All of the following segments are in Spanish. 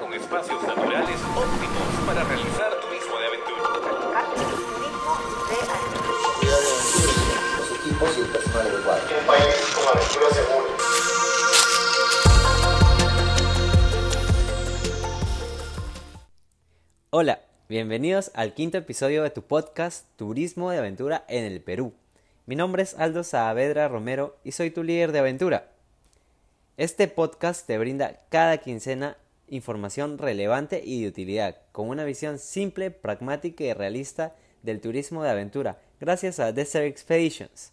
con espacios naturales óptimos para realizar turismo de aventura. Hola, bienvenidos al quinto episodio de tu podcast Turismo de Aventura en el Perú. Mi nombre es Aldo Saavedra Romero y soy tu líder de aventura. Este podcast te brinda cada quincena información relevante y de utilidad, con una visión simple, pragmática y realista del turismo de aventura, gracias a Desert Expeditions.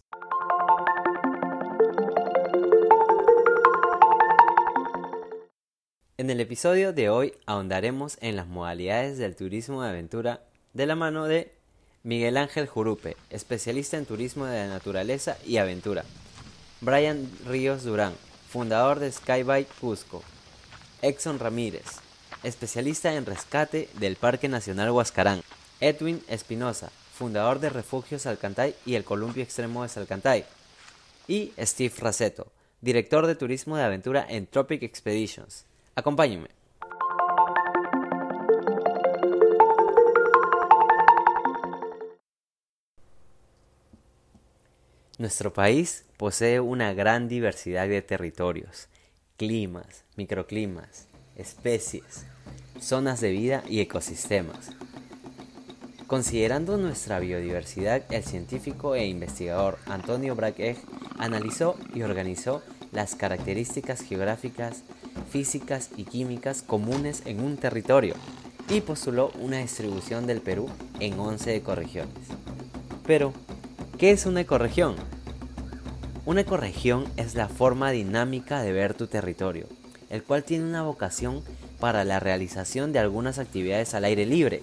En el episodio de hoy ahondaremos en las modalidades del turismo de aventura de la mano de Miguel Ángel Jurupe, especialista en turismo de naturaleza y aventura. Brian Ríos Durán, fundador de Skybike Cusco. Exxon Ramírez, especialista en rescate del Parque Nacional Huascarán. Edwin Espinosa, fundador de Refugios Salcantay y el Columpio Extremo de Salcantay. Y Steve Raceto, director de turismo de aventura en Tropic Expeditions. Acompáñenme. Nuestro país posee una gran diversidad de territorios, climas, microclimas, especies, zonas de vida y ecosistemas. Considerando nuestra biodiversidad, el científico e investigador Antonio Braque analizó y organizó las características geográficas, físicas y químicas comunes en un territorio y postuló una distribución del Perú en 11 ecorregiones. Pero, ¿qué es una ecorregión? Una ecorregión es la forma dinámica de ver tu territorio, el cual tiene una vocación para la realización de algunas actividades al aire libre.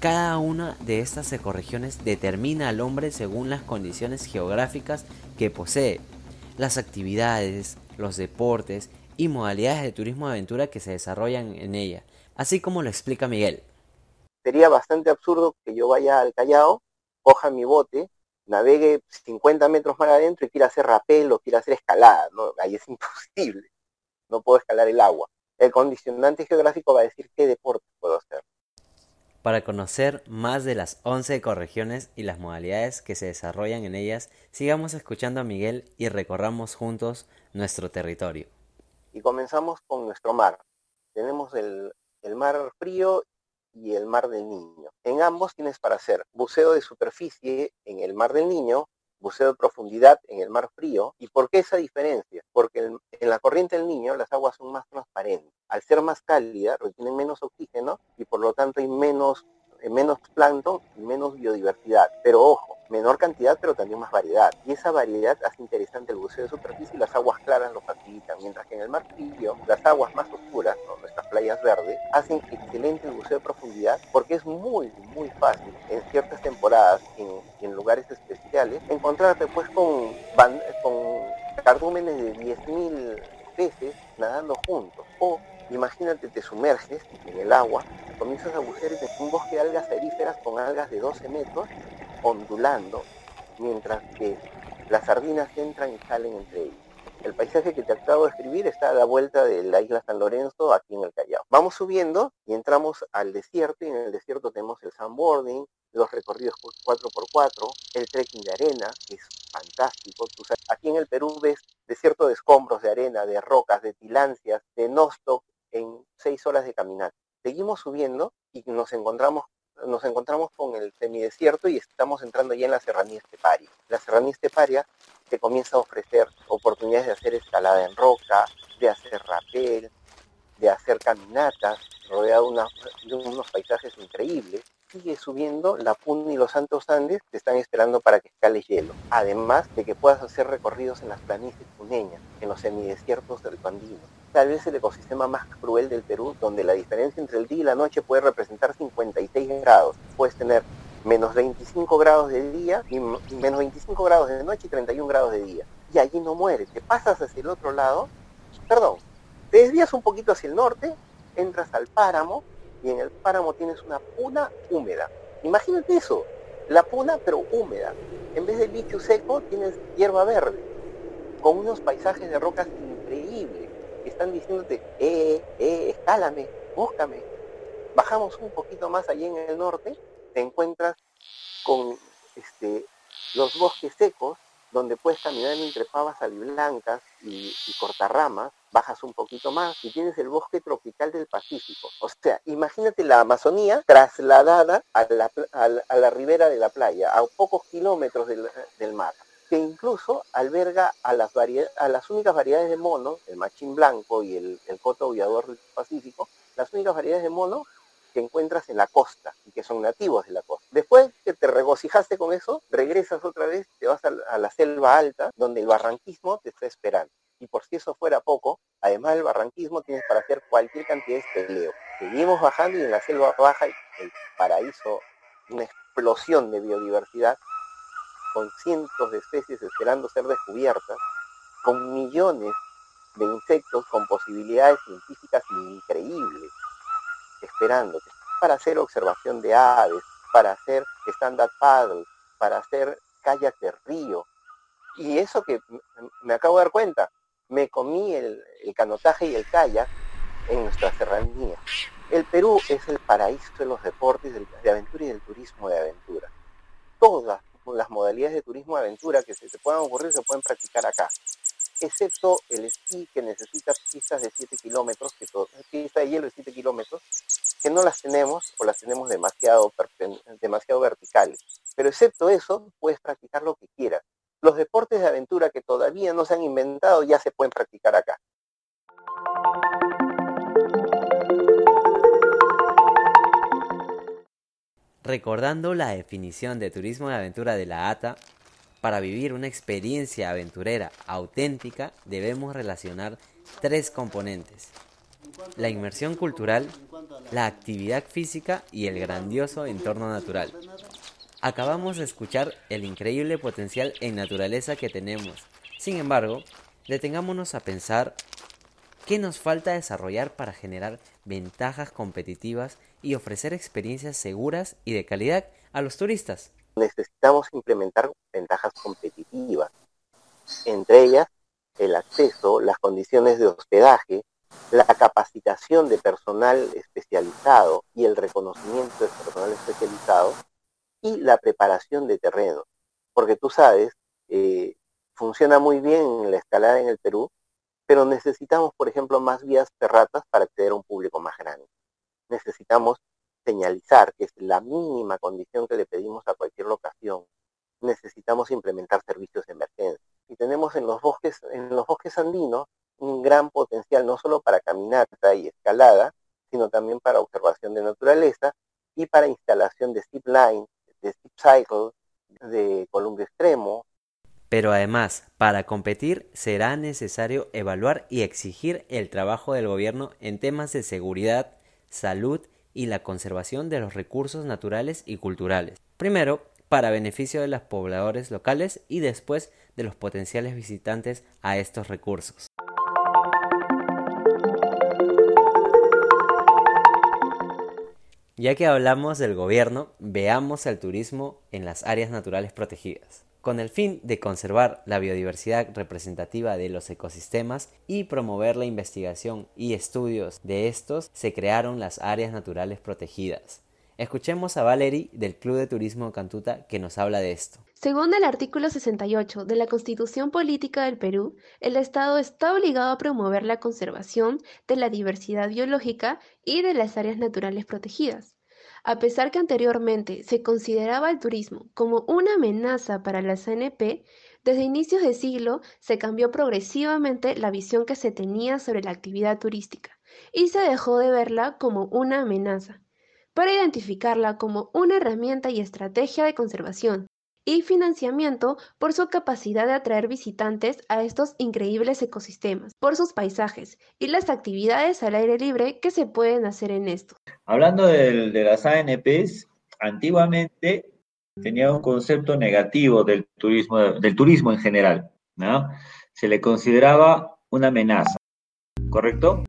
Cada una de estas ecorregiones determina al hombre según las condiciones geográficas que posee, las actividades, los deportes y modalidades de turismo de aventura que se desarrollan en ella, así como lo explica Miguel. Sería bastante absurdo que yo vaya al Callao, coja mi bote, navegue 50 metros más adentro y quiera hacer rapel o quiera hacer escalada. ¿no? Ahí es imposible. No puedo escalar el agua. El condicionante geográfico va a decir qué deporte puedo hacer. Para conocer más de las 11 ecorregiones y las modalidades que se desarrollan en ellas, sigamos escuchando a Miguel y recorramos juntos nuestro territorio. Y comenzamos con nuestro mar. Tenemos el, el mar frío y el mar del Niño. En ambos tienes para hacer buceo de superficie en el mar del Niño, buceo de profundidad en el mar frío. ¿Y por qué esa diferencia? Porque en, la corriente del Niño las aguas son más transparentes. Al ser más cálidas, retienen menos oxígeno y por lo tanto hay menos, menos plancton y menos biodiversidad. Pero ojo, menor cantidad pero también más variedad. Y esa variedad hace interesante el buceo de superficie y las aguas claras lo facilitan. Mientras que en el mar las aguas más oscuras, ¿no? nuestras playas verdes, hacen excelente el buceo de profundidad porque es muy, muy fácil en ciertas temporadas, en, en lugares especiales, encontrarte pues con, con cardúmenes de 10.000 peces nadando juntos. O imagínate, te sumerges en el agua, comienzas a bucear en un bosque de algas aeríferas con algas de 12 metros ondulando, mientras que las sardinas entran y salen entre ellos. El paisaje que te acabo de escribir está a la vuelta de la isla San Lorenzo, aquí en el Callao. Vamos subiendo y entramos al desierto, y en el desierto tenemos el sandboarding, los recorridos 4x4, el trekking de arena, que es fantástico. Aquí en el Perú ves desierto de escombros, de arena, de rocas, de tilancias, de nostoc, en seis horas de caminata. Seguimos subiendo y nos encontramos nos encontramos con el semidesierto y estamos entrando ya en la serranía esteparia. La serranía esteparia te comienza a ofrecer oportunidades de hacer escalada en roca, de hacer rapel, de hacer caminatas, rodeado de, unos paisajes increíbles. Sigue subiendo, la Puna y los Santos Andes te están esperando para que escales hielo. Además de que puedas hacer recorridos en las planicies puneñas, en los semidesiertos del Andino. Tal vez el ecosistema más cruel del Perú, donde la diferencia entre el día y la noche puede representar 56 grados. Puedes tener menos 25 grados de día y menos 25 grados de noche y 31 grados de día. Y allí no mueres, te pasas hacia el otro lado, perdón, te desvías un poquito hacia el norte, entras al páramo y en el páramo tienes una puna húmeda. Imagínate eso, la puna pero húmeda. En vez de lichu seco tienes hierba verde, con unos paisajes de rocas están diciéndote, eh, eh, escálame, búscame. Bajamos un poquito más allí en el norte, te encuentras con este, los bosques secos, donde puedes caminar entre pavas aliblancas y, y cortarramas, bajas un poquito más y tienes el bosque tropical del Pacífico. O sea, imagínate la Amazonía trasladada a la, a la, ribera de la playa, a pocos kilómetros del mar que incluso alberga a las, a únicas variedades de mono, el machín blanco y el, el coto aullador del Pacífico, las únicas variedades de mono que encuentras en la costa y que son nativos de la costa. Después que te regocijaste con eso, regresas otra vez, te vas a, la selva alta, donde el barranquismo te está esperando. Y por si eso fuera poco, además del barranquismo tienes para hacer cualquier cantidad de peleo. Seguimos bajando y en la selva baja el paraíso, una explosión de biodiversidad con cientos de especies esperando ser descubiertas, con millones de insectos con posibilidades científicas increíbles, esperando para hacer observación de aves, para hacer stand-up paddle, para hacer kayak de río. Y eso que me acabo de dar cuenta, me comí el, canotaje y el kayak en nuestra serranía. El Perú es el paraíso de los deportes de aventura y del turismo de aventura. Todas las modalidades de turismo de aventura que se te puedan ocurrir se pueden practicar acá, excepto el esquí que necesita pistas de 7 kilómetros, que todo, pista de hielo de 7 kilómetros, que no las tenemos o las tenemos demasiado, demasiado verticales. Pero excepto eso, puedes practicar lo que quieras. Los deportes de aventura que todavía no se han inventado ya se pueden practicar acá. Recordando la definición de turismo de aventura de la ATA, para vivir una experiencia aventurera auténtica debemos relacionar tres componentes. La inmersión cultural, la actividad física y el grandioso entorno natural. Acabamos de escuchar el increíble potencial en naturaleza que tenemos. Sin embargo, detengámonos a pensar qué nos falta desarrollar para generar ventajas competitivas y ofrecer experiencias seguras y de calidad a los turistas. Necesitamos implementar ventajas competitivas, entre ellas el acceso, las condiciones de hospedaje, la capacitación de personal especializado y el reconocimiento de personal especializado y la preparación de terreno. Porque tú sabes, eh, funciona muy bien la escalada en el Perú, pero necesitamos, por ejemplo, más vías ferratas para acceder a un público más grande necesitamos señalizar, que es la mínima condición que le pedimos a cualquier locación. Necesitamos implementar servicios de emergencia. Y tenemos en los bosques, en los bosques andinos un gran potencial no solo para caminata y escalada, sino también para observación de naturaleza y para instalación de zip line, de zip cycle, de columpio extremo. Pero además, para competir será necesario evaluar y exigir el trabajo del gobierno en temas de seguridad, salud y la conservación de los recursos naturales y culturales. Primero, para beneficio de los pobladores locales y después de los potenciales visitantes a estos recursos. Ya que hablamos del gobierno, veamos el turismo en las áreas naturales protegidas con el fin de conservar la biodiversidad representativa de los ecosistemas y promover la investigación y estudios de estos, se crearon las áreas naturales protegidas. Escuchemos a Valerie del Club de Turismo Cantuta que nos habla de esto. Según el artículo 68 de la Constitución Política del Perú, el Estado está obligado a promover la conservación de la diversidad biológica y de las áreas naturales protegidas. A pesar que anteriormente se consideraba el turismo como una amenaza para la CNP, desde inicios de siglo se cambió progresivamente la visión que se tenía sobre la actividad turística y se dejó de verla como una amenaza, para identificarla como una herramienta y estrategia de conservación, y financiamiento por su capacidad de atraer visitantes a estos increíbles ecosistemas, por sus paisajes y las actividades al aire libre que se pueden hacer en estos. Hablando de, las ANPs, antiguamente tenía un concepto negativo del turismo, del turismo en general, ¿no? Se le consideraba una amenaza, ¿correcto?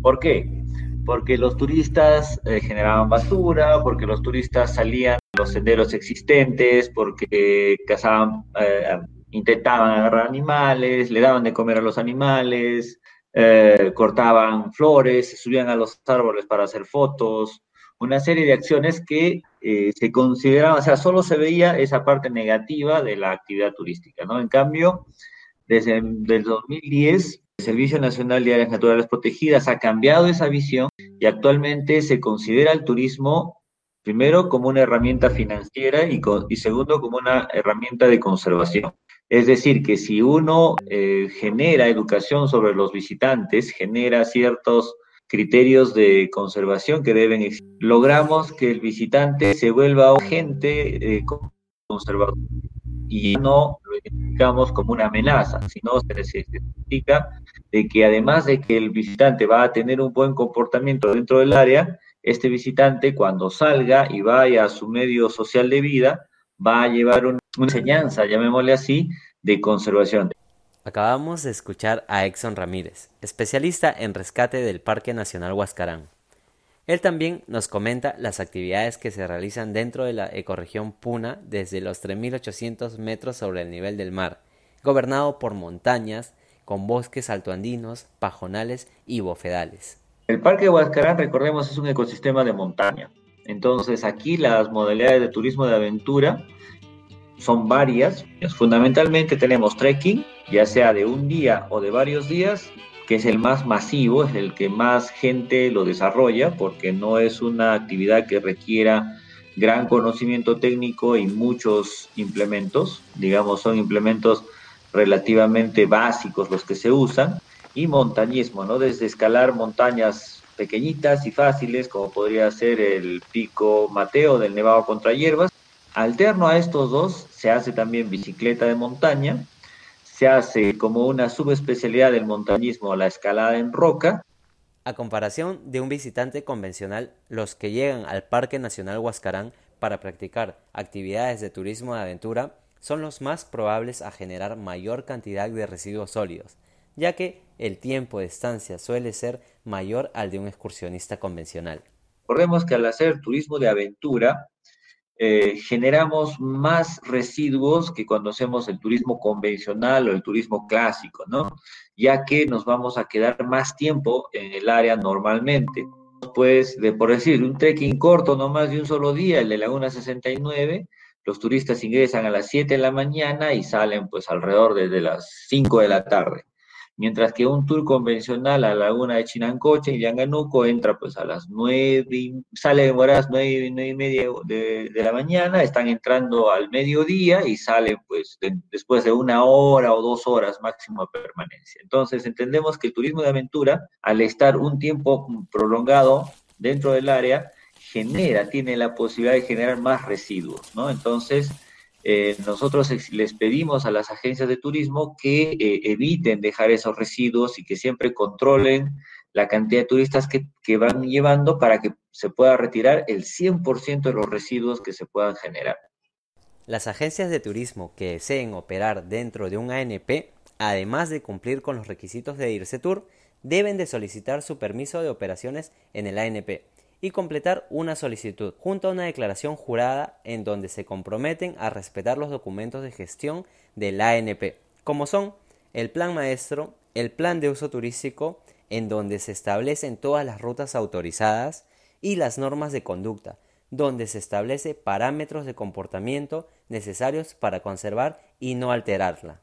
¿Por qué? Porque los turistas eh, generaban basura, porque los turistas salían los senderos existentes, porque cazaban, eh, intentaban agarrar animales, le daban de comer a los animales, eh, cortaban flores, subían a los árboles para hacer fotos, una serie de acciones que eh, se consideraban, o sea, solo se veía esa parte negativa de la actividad turística, ¿no? En cambio, desde el 2010, el Servicio Nacional de Áreas Naturales Protegidas ha cambiado esa visión y actualmente se considera el turismo primero como una herramienta financiera y, segundo como una herramienta de conservación. Es decir, que si uno eh, genera educación sobre los visitantes, genera ciertos criterios de conservación que deben existir, logramos que el visitante se vuelva un agente eh, conservador y no lo identificamos como una amenaza, sino se necesita de que además de que el visitante va a tener un buen comportamiento dentro del área, este visitante cuando salga y vaya a su medio social de vida, va a llevar una enseñanza, llamémosle así, de conservación. Acabamos de escuchar a Exxon Ramírez, especialista en rescate del Parque Nacional Huascarán. Él también nos comenta las actividades que se realizan dentro de la ecorregión Puna desde los 3.800 metros sobre el nivel del mar, gobernado por montañas, con bosques altoandinos, pajonales y bofedales. El Parque Huascarán, recordemos, es un ecosistema de montaña. Entonces aquí las modalidades de turismo de aventura son varias. Fundamentalmente tenemos trekking, ya sea de un día o de varios días, que es el más masivo, es el que más gente lo desarrolla, porque no es una actividad que requiera gran conocimiento técnico y muchos implementos, digamos, son implementos relativamente básicos los que se usan, y montañismo, ¿no? Desde escalar montañas pequeñitas y fáciles, como podría ser el pico Mateo del Nevado contra Hierbas, Alterno a estos dos, se hace también bicicleta de montaña, se hace como una subespecialidad del montañismo la escalada en roca. A comparación de un visitante convencional, los que llegan al Parque Nacional Huascarán para practicar actividades de turismo de aventura son los más probables a generar mayor cantidad de residuos sólidos, ya que el tiempo de estancia suele ser mayor al de un excursionista convencional. Recordemos que al hacer turismo de aventura, eh, generamos más residuos que cuando hacemos el turismo convencional o el turismo clásico, ¿no? Ya que nos vamos a quedar más tiempo en el área normalmente. Pues, de por decir, un trekking corto, no más de un solo día, el de Laguna 69, los turistas ingresan a las 7 de la mañana y salen pues alrededor de las 5 de la tarde mientras que un tour convencional a la laguna de Chinancoche y Yanganuco entra pues a las nueve, sale de moras nueve, y media de, la mañana, están entrando al mediodía y salen pues después de una hora o dos horas máximo de permanencia. Entonces entendemos que el turismo de aventura, al estar un tiempo prolongado dentro del área, genera, tiene la posibilidad de generar más residuos, ¿no? Entonces, eh, nosotros les pedimos a las agencias de turismo que eh, eviten dejar esos residuos y que siempre controlen la cantidad de turistas que, van llevando para que se pueda retirar el 100% de los residuos que se puedan generar. Las agencias de turismo que deseen operar dentro de un ANP, además de cumplir con los requisitos de IRCE Tour, deben de solicitar su permiso de operaciones en el ANP y completar una solicitud junto a una declaración jurada en donde se comprometen a respetar los documentos de gestión del ANP, como son el plan maestro, el plan de uso turístico, en donde se establecen todas las rutas autorizadas y las normas de conducta, donde se establece parámetros de comportamiento necesarios para conservar y no alterarla.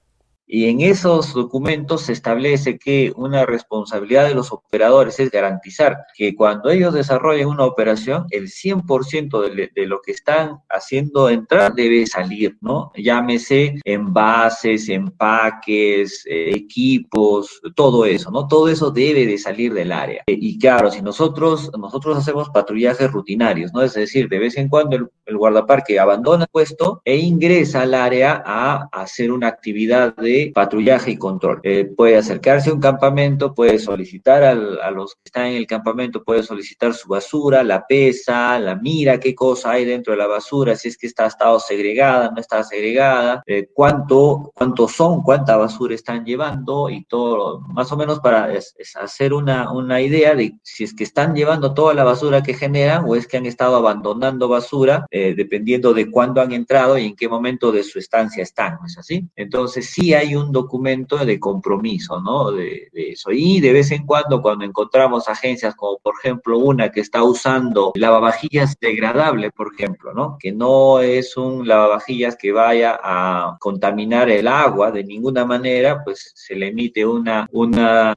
Y en esos documentos se establece que una responsabilidad de los operadores es garantizar que cuando ellos desarrollen una operación, el 100% de, de, lo que están haciendo entrar debe salir, ¿no? Llámese envases, empaques, eh, equipos, todo eso, ¿no? Todo eso debe de salir del área. Y claro, si nosotros, nosotros hacemos patrullajes rutinarios, ¿no? Es decir, de vez en cuando el, el guardaparque abandona el puesto e ingresa al área a hacer una actividad de patrullaje y control. Eh, puede acercarse a un campamento, puede solicitar a los que están en el campamento, puede solicitar su basura, la pesa, la mira qué cosa hay dentro de la basura, si es que está estado segregada, no está segregada, eh, cuánto, cuántos son, cuánta basura están llevando y todo, más o menos para hacer una, una idea de si es que están llevando toda la basura que generan o es que han estado abandonando basura, eh, dependiendo de cuándo han entrado y en qué momento de su estancia están, ¿no es así? Entonces sí hay hay un documento de compromiso, ¿no? De, eso. Y de vez en cuando, cuando encontramos agencias como, por ejemplo, una que está usando lavavajillas degradable, por ejemplo, ¿no? Que no es un lavavajillas que vaya a contaminar el agua de ninguna manera, pues se le emite una, una,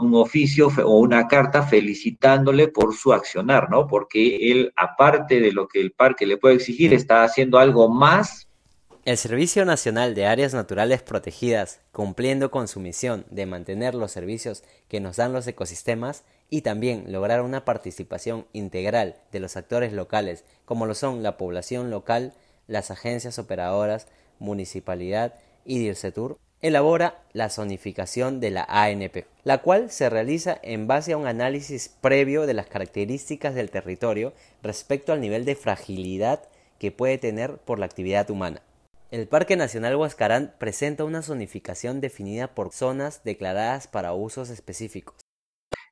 un oficio o una carta felicitándole por su accionar, ¿no? Porque él, aparte de lo que el parque le puede exigir, está haciendo algo más el Servicio Nacional de Áreas Naturales Protegidas, cumpliendo con su misión de mantener los servicios que nos dan los ecosistemas y también lograr una participación integral de los actores locales, como lo son la población local, las agencias operadoras, municipalidad y DIRCETUR, elabora la zonificación de la ANP, la cual se realiza en base a un análisis previo de las características del territorio respecto al nivel de fragilidad que puede tener por la actividad humana. El Parque Nacional Huascarán presenta una zonificación definida por zonas declaradas para usos específicos.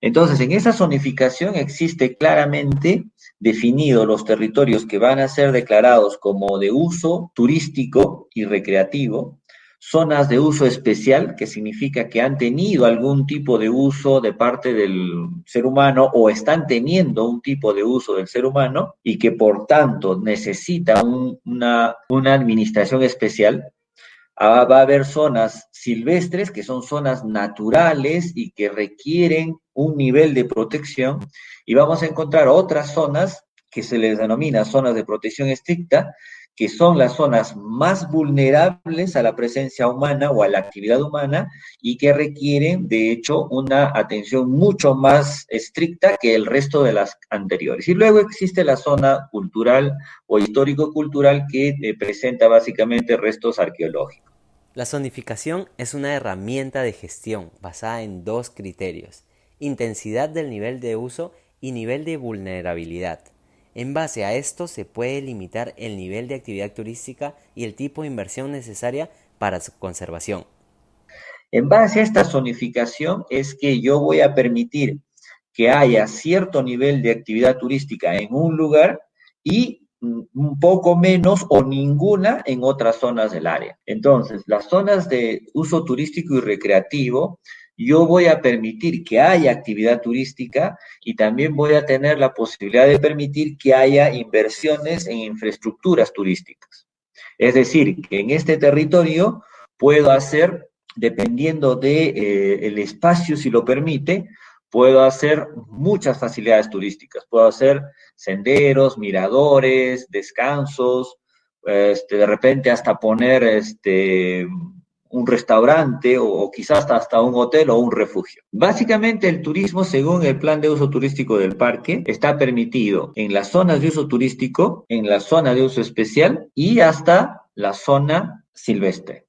Entonces, en esa zonificación existe claramente definido los territorios que van a ser declarados como de uso turístico y recreativo, zonas de uso especial, que significa que han tenido algún tipo de uso de parte del ser humano o están teniendo un tipo de uso del ser humano y que por tanto necesita una, una administración especial. Ah, va a haber zonas silvestres, que son zonas naturales y que requieren un nivel de protección, y vamos a encontrar otras zonas que se les denomina zonas de protección estricta, que son las zonas más vulnerables a la presencia humana o a la actividad humana y que requieren, de hecho, una atención mucho más estricta que el resto de las anteriores. Y luego existe la zona cultural o histórico-cultural que eh, presenta básicamente restos arqueológicos. La zonificación es una herramienta de gestión basada en dos criterios, intensidad del nivel de uso y nivel de vulnerabilidad. En base a esto se puede limitar el nivel de actividad turística y el tipo de inversión necesaria para su conservación. En base a esta zonificación es que yo voy a permitir que haya cierto nivel de actividad turística en un lugar y un poco menos o ninguna en otras zonas del área. Entonces, las zonas de uso turístico y recreativo yo voy a permitir que haya actividad turística y también voy a tener la posibilidad de permitir que haya inversiones en infraestructuras turísticas. Es decir, que en este territorio puedo hacer, dependiendo del de, eh, espacio, si lo permite, puedo hacer muchas facilidades turísticas. Puedo hacer senderos, miradores, descansos, este, de repente hasta poner este, un restaurante o, quizás hasta un hotel o un refugio. Básicamente el turismo, según el plan de uso turístico del parque, está permitido en las zonas de uso turístico, en la zona de uso especial y hasta la zona silvestre.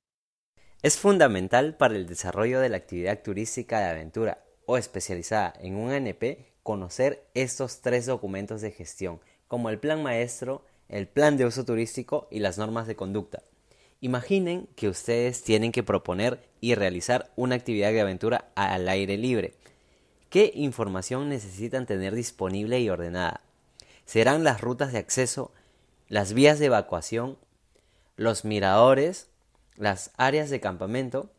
Es fundamental para el desarrollo de la actividad turística de aventura o especializada en un ANP conocer estos tres documentos de gestión, como el plan maestro, el plan de uso turístico y las normas de conducta. Imaginen que ustedes tienen que proponer y realizar una actividad de aventura al aire libre. ¿Qué información necesitan tener disponible y ordenada? Serán las rutas de acceso, las vías de evacuación, los miradores, las áreas de campamento,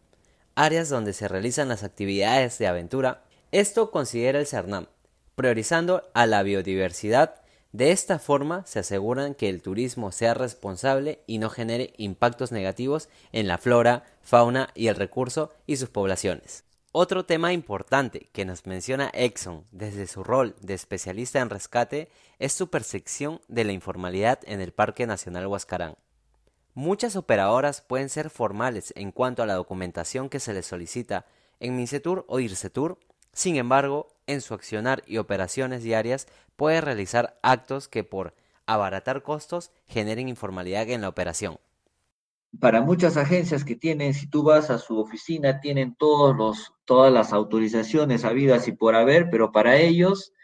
áreas donde se realizan las actividades de aventura. Esto considera el CERNAM, priorizando a la biodiversidad de esta forma se aseguran que el turismo sea responsable y no genere impactos negativos en la flora, fauna y el recurso y sus poblaciones. Otro tema importante que nos menciona Exxon desde su rol de especialista en rescate es su percepción de la informalidad en el Parque Nacional Huascarán. Muchas operadoras pueden ser formales en cuanto a la documentación que se les solicita en MINCETUR o IRCETUR sin embargo, en su accionar y operaciones diarias puede realizar actos que por abaratar costos generen informalidad en la operación. Para muchas agencias que tienen, si tú vas a su oficina, tienen todos los, todas las autorizaciones habidas y por haber, pero para ellos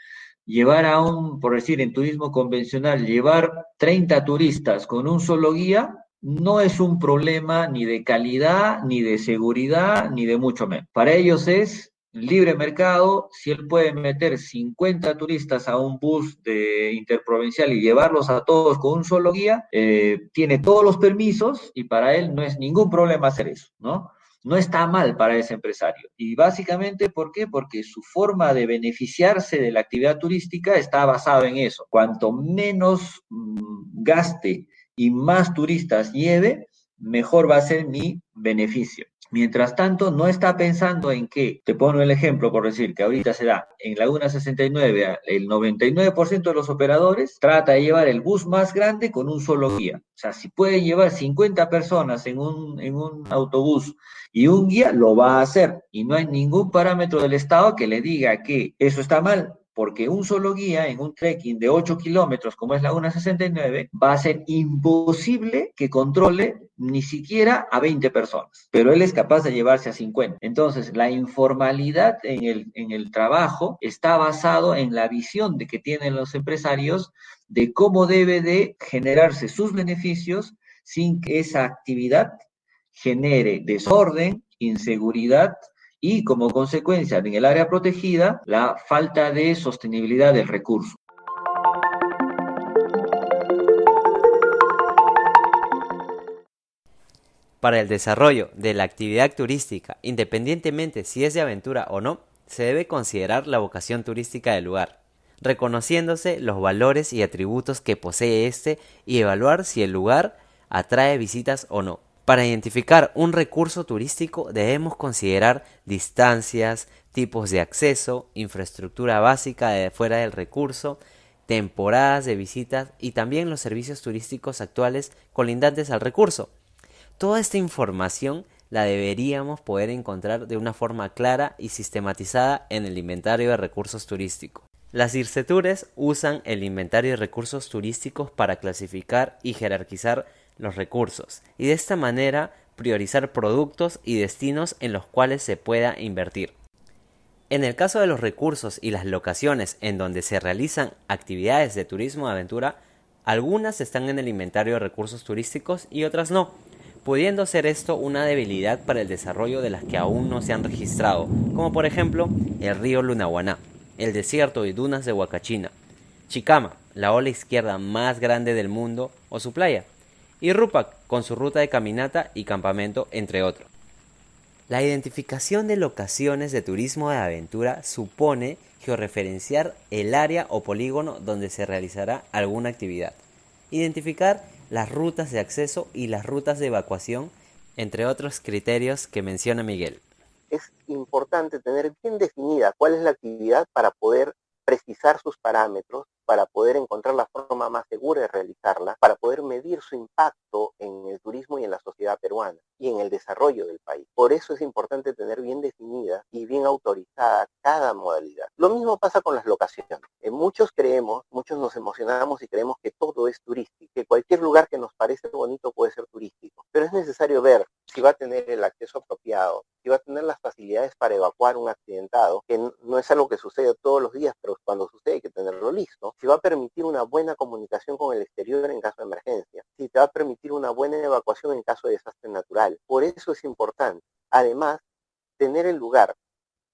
llevar a un, por decir, en turismo convencional, llevar 30 turistas con un solo guía, no es un problema ni de calidad, ni de seguridad, ni de mucho menos. Para ellos es libre mercado, si él puede meter 50 turistas a un bus de interprovincial y llevarlos a todos con un solo guía, eh, tiene todos los permisos y para él no es ningún problema hacer eso, ¿no? no está mal para ese empresario. Y básicamente, ¿por qué? Porque su forma de beneficiarse de la actividad turística está basada en eso. Cuanto menos mm, gaste y más turistas lleve, mejor va a ser mi beneficio. Mientras tanto, no está pensando en que, te pongo el ejemplo por decir que ahorita se da en Laguna 69, el 99% de los operadores trata de llevar el bus más grande con un solo guía. O sea, si puede llevar 50 personas en un, en un autobús y un guía, lo va a hacer. Y no hay ningún parámetro del Estado que le diga que eso está mal porque un solo guía en un trekking de 8 kilómetros, como es la 169, va a ser imposible que controle ni siquiera a 20 personas, pero él es capaz de llevarse a 50. Entonces, la informalidad en el, en el trabajo está basado en la visión de que tienen los empresarios de cómo debe de generarse sus beneficios sin que esa actividad genere desorden, inseguridad y como consecuencia en el área protegida la falta de sostenibilidad del recurso. Para el desarrollo de la actividad turística, independientemente si es de aventura o no, se debe considerar la vocación turística del lugar, reconociéndose los valores y atributos que posee éste y evaluar si el lugar atrae visitas o no. Para identificar un recurso turístico debemos considerar distancias, tipos de acceso, infraestructura básica de fuera del recurso, temporadas de visitas y también los servicios turísticos actuales colindantes al recurso. Toda esta información la deberíamos poder encontrar de una forma clara y sistematizada en el inventario de recursos turísticos. Las IRCETURES usan el inventario de recursos turísticos para clasificar y jerarquizar los recursos y de esta manera priorizar productos y destinos en los cuales se pueda invertir. En el caso de los recursos y las locaciones en donde se realizan actividades de turismo de aventura, algunas están en el inventario de recursos turísticos y otras no, pudiendo ser esto una debilidad para el desarrollo de las que aún no se han registrado, como por ejemplo el río Lunahuaná, el desierto y dunas de Huacachina, Chicama, la ola izquierda más grande del mundo, o su playa, y Rupak, con su ruta de caminata y campamento, entre otros. La identificación de locaciones de turismo de aventura supone georreferenciar el área o polígono donde se realizará alguna actividad, identificar las rutas de acceso y las rutas de evacuación, entre otros criterios que menciona Miguel. Es importante tener bien definida cuál es la actividad para poder precisar sus parámetros para poder encontrar la forma más segura de realizarla, para poder medir su impacto en el turismo y en la sociedad peruana y en el desarrollo del país. Por eso es importante tener bien definida y bien autorizada cada modalidad. Lo mismo pasa con las locaciones. En muchos creemos, muchos nos emocionamos y creemos que todo es turístico, que cualquier lugar que nos parece bonito puede ser turístico, pero es necesario ver si va a tener el acceso apropiado, si va a tener las facilidades para evacuar un accidentado, que no es algo que sucede todos los días, pero cuando sucede hay que tenerlo listo, si va a permitir una buena comunicación con el exterior en caso de emergencia, si te va a permitir una buena evacuación en caso de desastre natural. Por eso es importante. Además, tener el lugar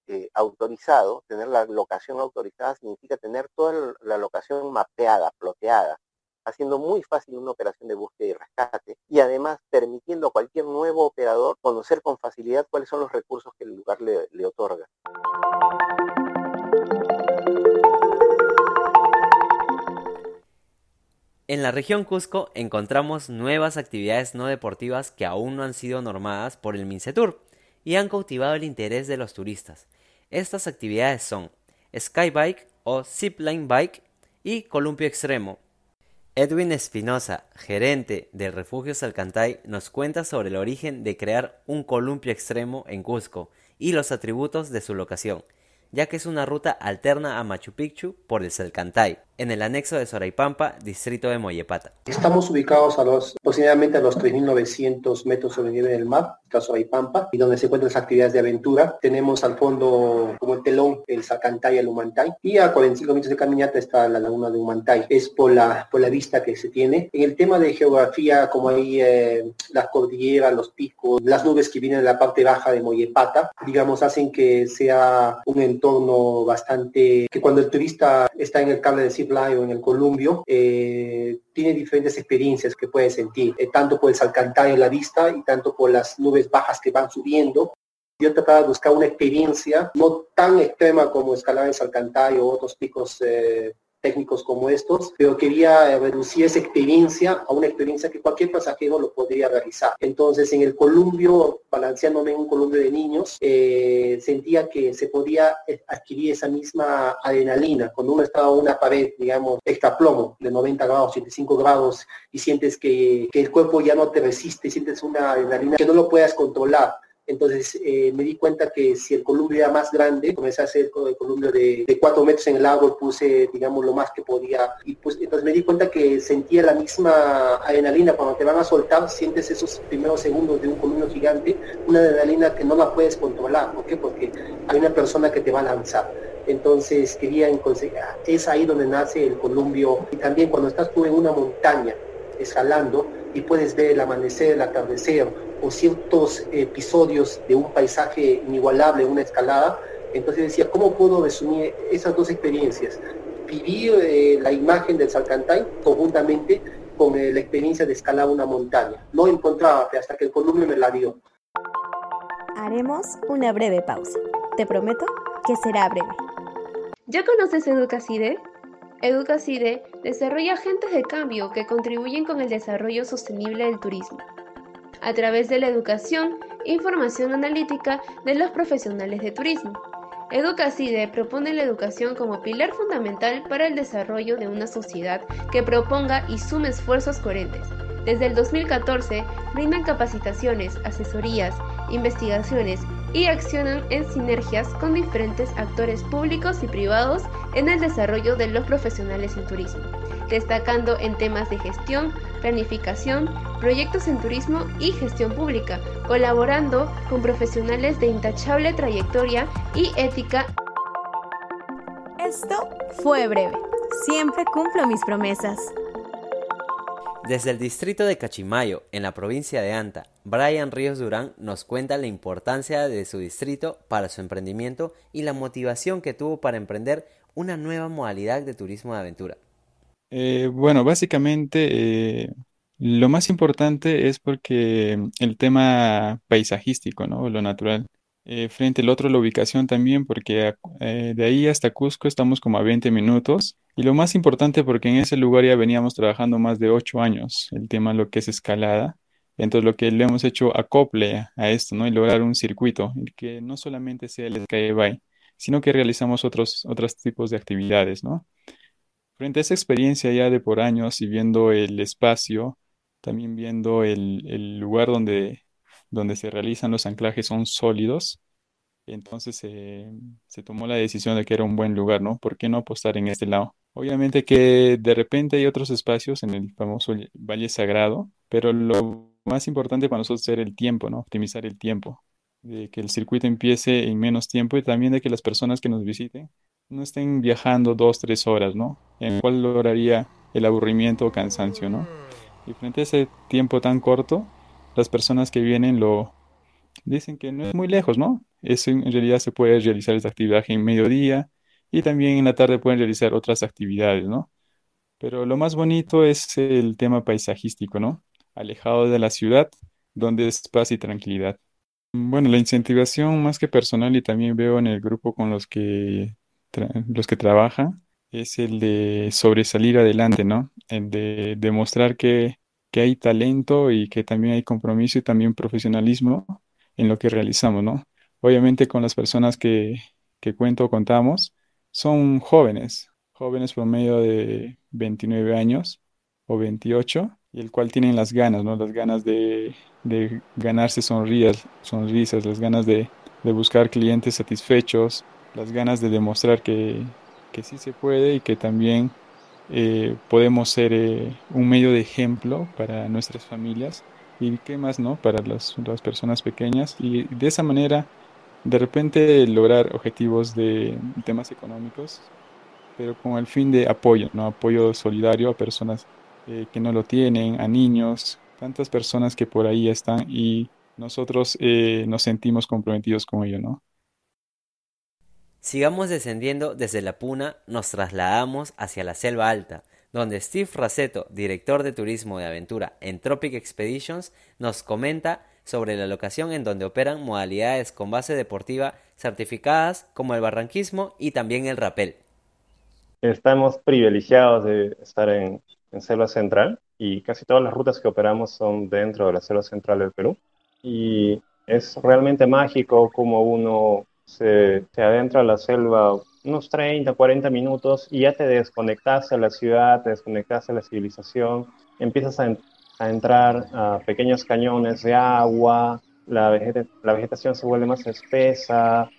eh, autorizado, tener la locación autorizada significa tener toda la locación mapeada, ploteada, haciendo muy fácil una operación de búsqueda y rescate y además permitiendo a cualquier nuevo operador conocer con facilidad cuáles son los recursos que el lugar le otorga. En la región Cusco encontramos nuevas actividades no deportivas que aún no han sido normadas por el Mincetur y han cautivado el interés de los turistas. Estas actividades son Skybike o Zipline Bike y Columpio Extremo. Edwin Espinosa, gerente del Refugio Salcantay, nos cuenta sobre el origen de crear un columpio extremo en Cusco y los atributos de su locación ya que es una ruta alterna a Machu Picchu por el Salcantay, en el anexo de Soraipampa, distrito de Moyepata. Estamos ubicados a los, aproximadamente a los 3.900 metros sobre el nivel del mar, caso Soraipampa, y donde se encuentran las actividades de aventura. Tenemos al fondo como el telón el Salcantay, el Humantay, y a 45 minutos de caminata está la laguna de Humantay. Es por la, por la vista que se tiene. En el tema de geografía, como hay eh, las cordilleras, los picos, las nubes que vienen de la parte baja de Moyepata, digamos, hacen que sea un entorno bastante, que cuando el turista está en el cable de Chiclayo, en el Columbio, eh, tiene diferentes experiencias que puede sentir, eh, tanto por el salcantay en la vista y tanto por las nubes bajas que van subiendo. Yo trataba de buscar una experiencia no tan extrema como escalar en Salcantay o otros picos eh, técnicos como estos, pero quería reducir esa experiencia a una experiencia que cualquier pasajero lo podría realizar. Entonces, en el columbio, balanceándome en un columbio de niños, eh, sentía que se podía adquirir esa misma adrenalina. Cuando uno estaba en una pared, digamos, plomo, de 90 grados, 85 grados, y sientes que, que el cuerpo ya no te resiste, sientes una adrenalina que no lo puedas controlar entonces eh, me di cuenta que si el columpio era más grande, comencé a hacer el columpio de, de cuatro metros en el agua, puse, digamos, lo más que podía. Y pues entonces me di cuenta que sentía la misma adrenalina cuando te van a soltar, sientes esos primeros segundos de un columpio gigante, una adrenalina que no la puedes controlar. ¿Por qué? Porque hay una persona que te va a lanzar. Entonces quería conseguir, es ahí donde nace el columpio. Y también cuando estás tú en una montaña escalando y puedes ver el amanecer, el atardecer, o ciertos episodios de un paisaje inigualable, una escalada. Entonces decía, ¿cómo puedo resumir esas dos experiencias? Vivir eh, la imagen del Salcantay conjuntamente con eh, la experiencia de escalar una montaña. No encontraba hasta que el columpio me la dio. Haremos una breve pausa. Te prometo que será breve. ¿Ya conoces Educacide? Educacide desarrolla agentes de cambio que contribuyen con el desarrollo sostenible del turismo a través de la educación e información analítica de los profesionales de turismo. Educacide propone la educación como pilar fundamental para el desarrollo de una sociedad que proponga y sume esfuerzos coherentes. Desde el 2014 brindan capacitaciones, asesorías, investigaciones y accionan en sinergias con diferentes actores públicos y privados en el desarrollo de los profesionales en turismo destacando en temas de gestión, planificación, proyectos en turismo y gestión pública, colaborando con profesionales de intachable trayectoria y ética. Esto fue breve. Siempre cumplo mis promesas. Desde el distrito de Cachimayo, en la provincia de Anta, Brian Ríos Durán nos cuenta la importancia de su distrito para su emprendimiento y la motivación que tuvo para emprender una nueva modalidad de turismo de aventura. Eh, bueno, básicamente eh, lo más importante es porque el tema paisajístico, ¿no? Lo natural. Eh, frente al otro, la ubicación también, porque de ahí hasta Cusco estamos como a 20 minutos. Y lo más importante porque en ese lugar ya veníamos trabajando más de 8 años, el tema lo que es escalada. Entonces lo que le hemos hecho acople a esto, ¿no? Y lograr un circuito, que no solamente sea el Skybike, sino que realizamos otros, otros tipos de actividades, ¿no? Frente a esa experiencia ya de por años y viendo el espacio, también viendo el, lugar donde, donde se realizan los anclajes son sólidos, entonces se tomó la decisión de que era un buen lugar, ¿no? ¿Por qué no apostar en este lado? Obviamente que de repente hay otros espacios en el famoso Valle Sagrado, pero lo más importante para nosotros es el tiempo, ¿no? Optimizar el tiempo, de que el circuito empiece en menos tiempo y también de que las personas que nos visiten no estén viajando dos, tres horas, ¿no? En cual lograría el aburrimiento o cansancio, ¿no? Y frente a ese tiempo tan corto, las personas que vienen lo dicen que no es muy lejos, ¿no? Eso en realidad se puede realizar esta actividad en mediodía y también en la tarde pueden realizar otras actividades, ¿no? Pero lo más bonito es el tema paisajístico, ¿no? Alejado de la ciudad, donde es paz y tranquilidad. Bueno, la incentivación más que personal y también veo en el grupo con los que los que trabajan es el de sobresalir adelante, ¿no? El de demostrar que, que hay talento y que también hay compromiso y también profesionalismo en lo que realizamos, ¿no? Obviamente con las personas que, que cuento o contamos son jóvenes, jóvenes por medio de 29 años o 28, y el cual tienen las ganas, ¿no? Las ganas de, de ganarse sonrisas, sonrisas, las ganas de, de buscar clientes satisfechos, las ganas de demostrar que, que sí se puede y que también eh, podemos ser eh, un medio de ejemplo para nuestras familias y qué más, ¿no? Para las, las, personas pequeñas y de esa manera de repente lograr objetivos de temas económicos, pero con el fin de apoyo, ¿no? Apoyo solidario a personas eh, que no lo tienen, a niños, tantas personas que por ahí están y nosotros nos sentimos comprometidos con ello, ¿no? Sigamos descendiendo desde la Puna, nos trasladamos hacia la selva alta, donde Steve Raceto, director de turismo de aventura en Tropic Expeditions, nos comenta sobre la locación en donde operan modalidades con base deportiva certificadas como el barranquismo y también el rapel. Estamos privilegiados de estar en, en Selva Central y casi todas las rutas que operamos son dentro de la Selva Central del Perú. Y es realmente mágico como uno se, se adentra a la selva unos 30, 40 minutos y ya te desconectas a la ciudad, te desconectas a la civilización, empiezas a, a entrar a pequeños cañones de agua, la, la vegetación se vuelve más espesa,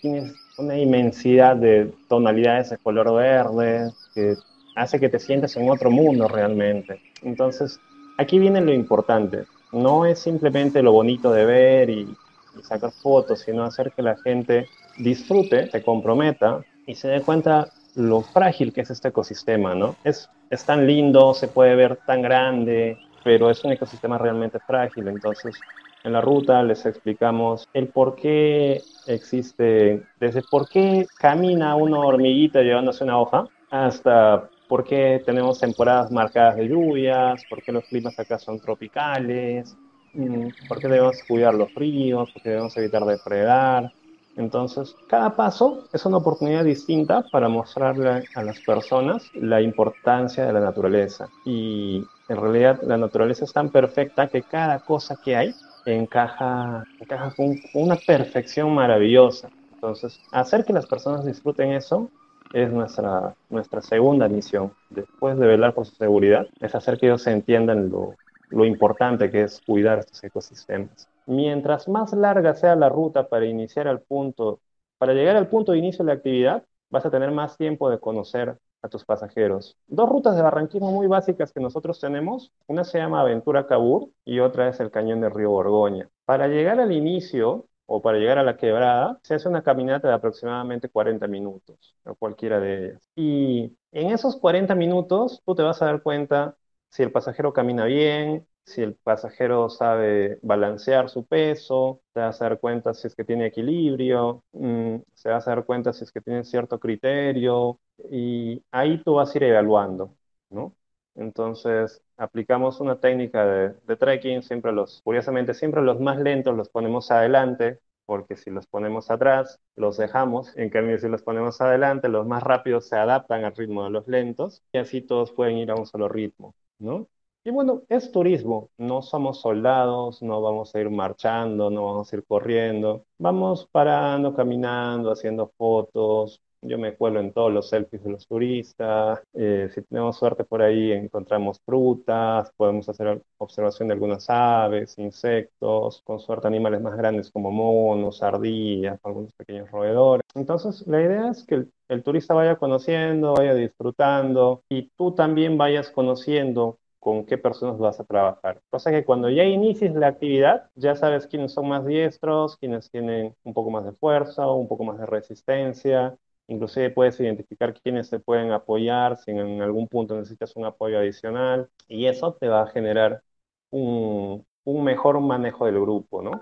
tienes una inmensidad de tonalidades de color verde que hace que te sientas en otro mundo realmente. Entonces, aquí viene lo importante. No es simplemente lo bonito de ver y, sacar fotos, sino hacer que la gente disfrute, se comprometa y se dé cuenta lo frágil que es este ecosistema, ¿no? Es, es tan lindo, se puede ver tan grande, pero es un ecosistema realmente frágil. Entonces, en la ruta les explicamos el por qué existe, desde por qué camina una hormiguita llevándose una hoja, hasta por qué tenemos temporadas marcadas de lluvias, por qué los climas acá son tropicales, mm, por qué debemos cuidar los ríos, por qué debemos evitar depredar. Entonces, cada paso es una oportunidad distinta para mostrarle a las personas la importancia de la naturaleza. Y en realidad la naturaleza es tan perfecta que cada cosa que hay encaja, encaja con una perfección maravillosa. Entonces, hacer que las personas disfruten eso es nuestra, nuestra segunda misión. Después de velar por su seguridad, es hacer que ellos entiendan lo, lo importante que es cuidar estos ecosistemas. Mientras más larga sea la ruta para iniciar al punto, para llegar al punto de inicio de la actividad, vas a tener más tiempo de conocer a tus pasajeros. Dos rutas de barranquismo muy básicas que nosotros tenemos, una se llama Aventura Cabur y otra es el Cañón del Río Borgoña. Para llegar al inicio o para llegar a la quebrada, se hace una caminata de aproximadamente 40 minutos, o cualquiera de ellas. Y en esos 40 minutos tú te vas a dar cuenta si el pasajero camina bien, si el pasajero sabe balancear su peso, te vas a dar cuenta si es que tiene equilibrio, mmm, se vas a dar cuenta si es que tiene cierto criterio, y ahí tú vas a ir evaluando, ¿no? Entonces, aplicamos una técnica de, de trekking, siempre los, curiosamente, siempre los más lentos los ponemos adelante, porque si los ponemos atrás, los dejamos, en cambio si los ponemos adelante, los más rápidos se adaptan al ritmo de los lentos, y así todos pueden ir a un solo ritmo, ¿no? Y bueno, es turismo, no somos soldados, no vamos a ir marchando, no vamos a ir corriendo, vamos parando, caminando, haciendo fotos. Yo me cuelo en todos los selfies de los turistas. Eh, si tenemos suerte por ahí, encontramos frutas, podemos hacer observación de algunas aves, insectos, con suerte animales más grandes como monos, ardillas, algunos pequeños roedores. Entonces, la idea es que el, el turista vaya conociendo, vaya disfrutando y tú también vayas conociendo con qué personas vas a trabajar. Cosa que cuando ya inicies la actividad, ya sabes quiénes son más diestros, quiénes tienen un poco más de fuerza un poco más de resistencia. Inclusive puedes identificar quiénes te pueden apoyar si en algún punto necesitas un apoyo adicional. Y eso te va a generar un, un mejor manejo del grupo, ¿no?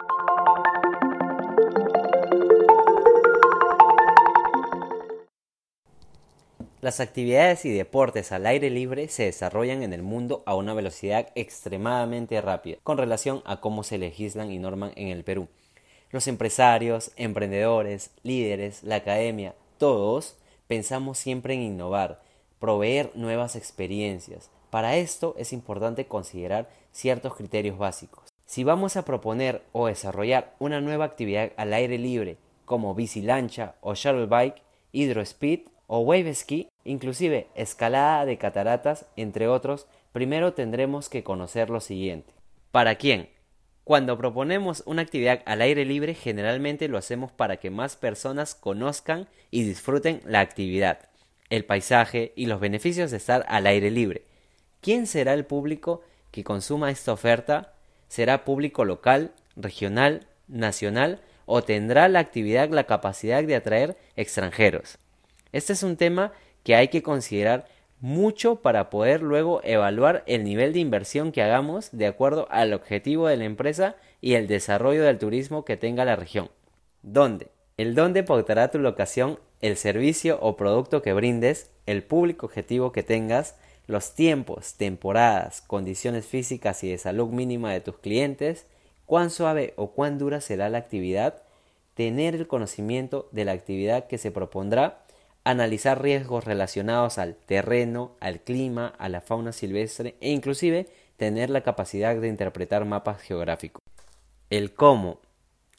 Las actividades y deportes al aire libre se desarrollan en el mundo a una velocidad extremadamente rápida con relación a cómo se legislan y norman en el Perú. Los empresarios, emprendedores, líderes, la academia, todos pensamos siempre en innovar, proveer nuevas experiencias. Para esto es importante considerar ciertos criterios básicos. Si vamos a proponer o desarrollar una nueva actividad al aire libre como bici lancha o shuttle bike, hydrospeed o wave ski, inclusive escalada de cataratas, entre otros, primero tendremos que conocer lo siguiente. ¿Para quién? Cuando proponemos una actividad al aire libre, generalmente lo hacemos para que más personas conozcan y disfruten la actividad, el paisaje y los beneficios de estar al aire libre. ¿Quién será el público que consuma esta oferta? ¿Será público local, regional, nacional o tendrá la actividad la capacidad de atraer extranjeros? Este es un tema que hay que considerar mucho para poder luego evaluar el nivel de inversión que hagamos de acuerdo al objetivo de la empresa y el desarrollo del turismo que tenga la región. ¿Dónde? El dónde pautará tu locación, el servicio o producto que brindes, el público objetivo que tengas, los tiempos, temporadas, condiciones físicas y de salud mínima de tus clientes, cuán suave o cuán dura será la actividad, tener el conocimiento de la actividad que se propondrá, analizar riesgos relacionados al terreno, al clima, a la fauna silvestre e inclusive tener la capacidad de interpretar mapas geográficos. El cómo.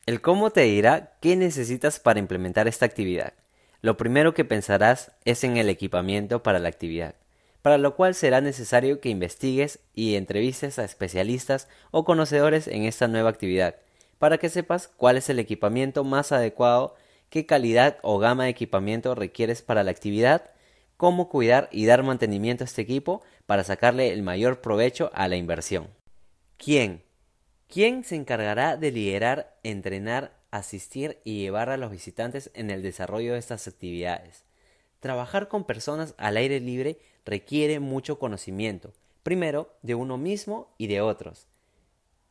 El cómo te dirá qué necesitas para implementar esta actividad. Lo primero que pensarás es en el equipamiento para la actividad para lo cual será necesario que investigues y entrevistes a especialistas o conocedores en esta nueva actividad, para que sepas cuál es el equipamiento más adecuado, qué calidad o gama de equipamiento requieres para la actividad, cómo cuidar y dar mantenimiento a este equipo para sacarle el mayor provecho a la inversión. ¿Quién? ¿Quién se encargará de liderar, entrenar, asistir y llevar a los visitantes en el desarrollo de estas actividades? Trabajar con personas al aire libre requiere mucho conocimiento, primero de uno mismo y de otros.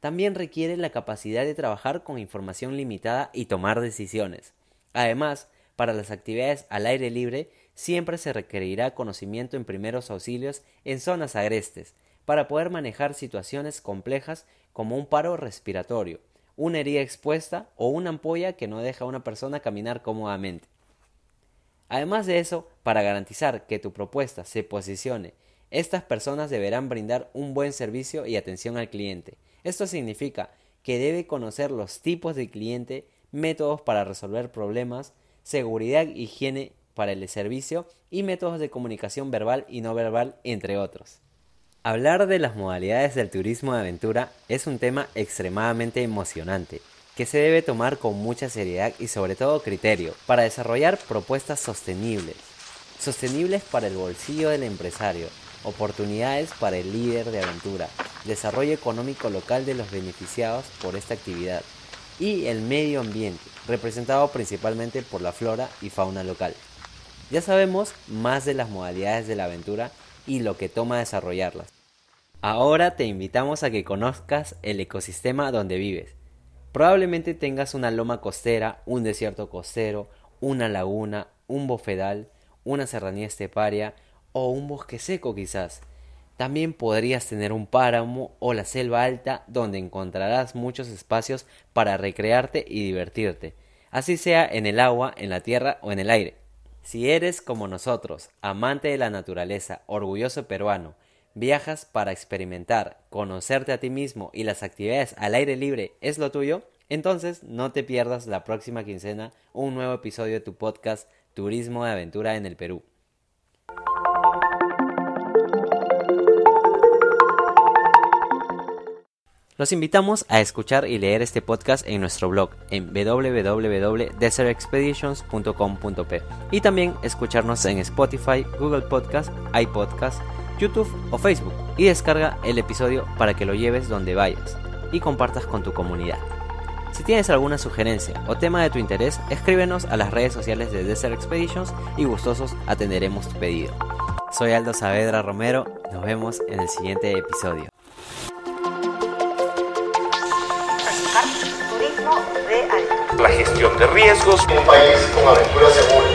También requiere la capacidad de trabajar con información limitada y tomar decisiones. Además, para las actividades al aire libre siempre se requerirá conocimiento en primeros auxilios en zonas agrestes, para poder manejar situaciones complejas como un paro respiratorio, una herida expuesta o una ampolla que no deja a una persona caminar cómodamente. Además de eso, para garantizar que tu propuesta se posicione, estas personas deberán brindar un buen servicio y atención al cliente. Esto significa que debe conocer los tipos de cliente, métodos para resolver problemas, seguridad, higiene para el servicio y métodos de comunicación verbal y no verbal, entre otros. Hablar de las modalidades del turismo de aventura es un tema extremadamente emocionante que se debe tomar con mucha seriedad y sobre todo criterio para desarrollar propuestas sostenibles. Sostenibles para el bolsillo del empresario, oportunidades para el líder de aventura, desarrollo económico local de los beneficiados por esta actividad y el medio ambiente, representado principalmente por la flora y fauna local. Ya sabemos más de las modalidades de la aventura y lo que toma desarrollarlas. Ahora te invitamos a que conozcas el ecosistema donde vives Probablemente tengas una loma costera, un desierto costero, una laguna, un bofedal, una serranía esteparia o un bosque seco quizás. También podrías tener un páramo o la selva alta donde encontrarás muchos espacios para recrearte y divertirte, así sea en el agua, en la tierra o en el aire. Si eres como nosotros, amante de la naturaleza, orgulloso peruano, viajas para experimentar, conocerte a ti mismo y las actividades al aire libre es lo tuyo, entonces no te pierdas la próxima quincena un nuevo episodio de tu podcast Turismo de Aventura en el Perú. Los invitamos a escuchar y leer este podcast en nuestro blog en www.desertexpeditions.com.p y también escucharnos en Spotify, Google Podcast, iPodcast, YouTube o Facebook y descarga el episodio para que lo lleves donde vayas y compartas con tu comunidad. Si tienes alguna sugerencia o tema de tu interés, escríbenos a las redes sociales de Desert Expeditions y gustosos atenderemos tu pedido. Soy Aldo Saavedra Romero, nos vemos en el siguiente episodio. La gestión de riesgos. Un país con aventura segura.